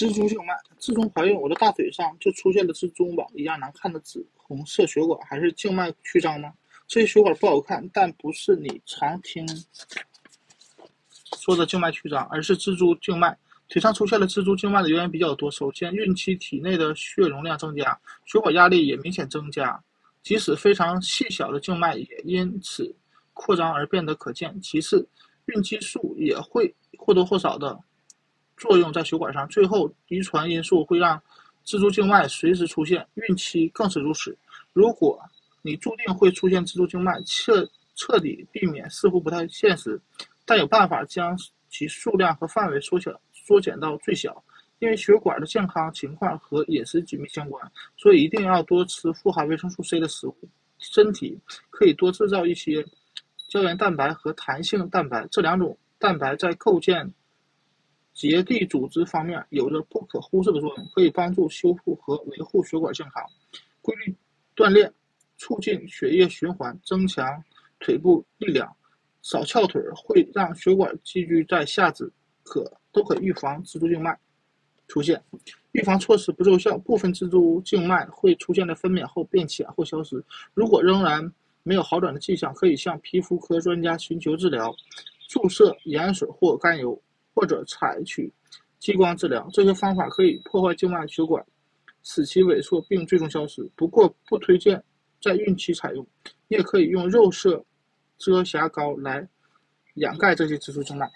蜘蛛静脉，自从怀孕，我的大腿上就出现了蜘蛛网一样难看的紫红色血管，还是静脉曲张吗？这些血管不好看，但不是你常听说的静脉曲张，而是蜘蛛静脉。腿上出现了蜘蛛静脉的原因比较多。首先，孕期体内的血容量增加，血管压力也明显增加，即使非常细小的静脉也因此扩张而变得可见。其次，孕激素也会或多或少的。作用在血管上，最后遗传因素会让蜘蛛静脉随时出现，孕期更是如此。如果你注定会出现蜘蛛静脉，彻彻底避免似乎不太现实，但有办法将其数量和范围缩小缩减到最小。因为血管的健康情况和饮食紧密相关，所以一定要多吃富含维生素 C 的食物。身体可以多制造一些胶原蛋白和弹性蛋白，这两种蛋白在构建。结缔组织方面有着不可忽视的作用，可以帮助修复和维护血管健康。规律锻炼，促进血液循环，增强腿部力量。少翘腿会让血管积聚在下肢，可都可预防蜘蛛静脉出现。预防措施不奏效，部分蜘蛛静脉会出现在分娩后变浅或消失。如果仍然没有好转的迹象，可以向皮肤科专家寻求治疗，注射盐水或甘油。或者采取激光治疗，这些方法可以破坏静脉血管，使其萎缩并最终消失。不过不推荐在孕期采用。也可以用肉色遮瑕膏来掩盖这些蜘蛛静脉。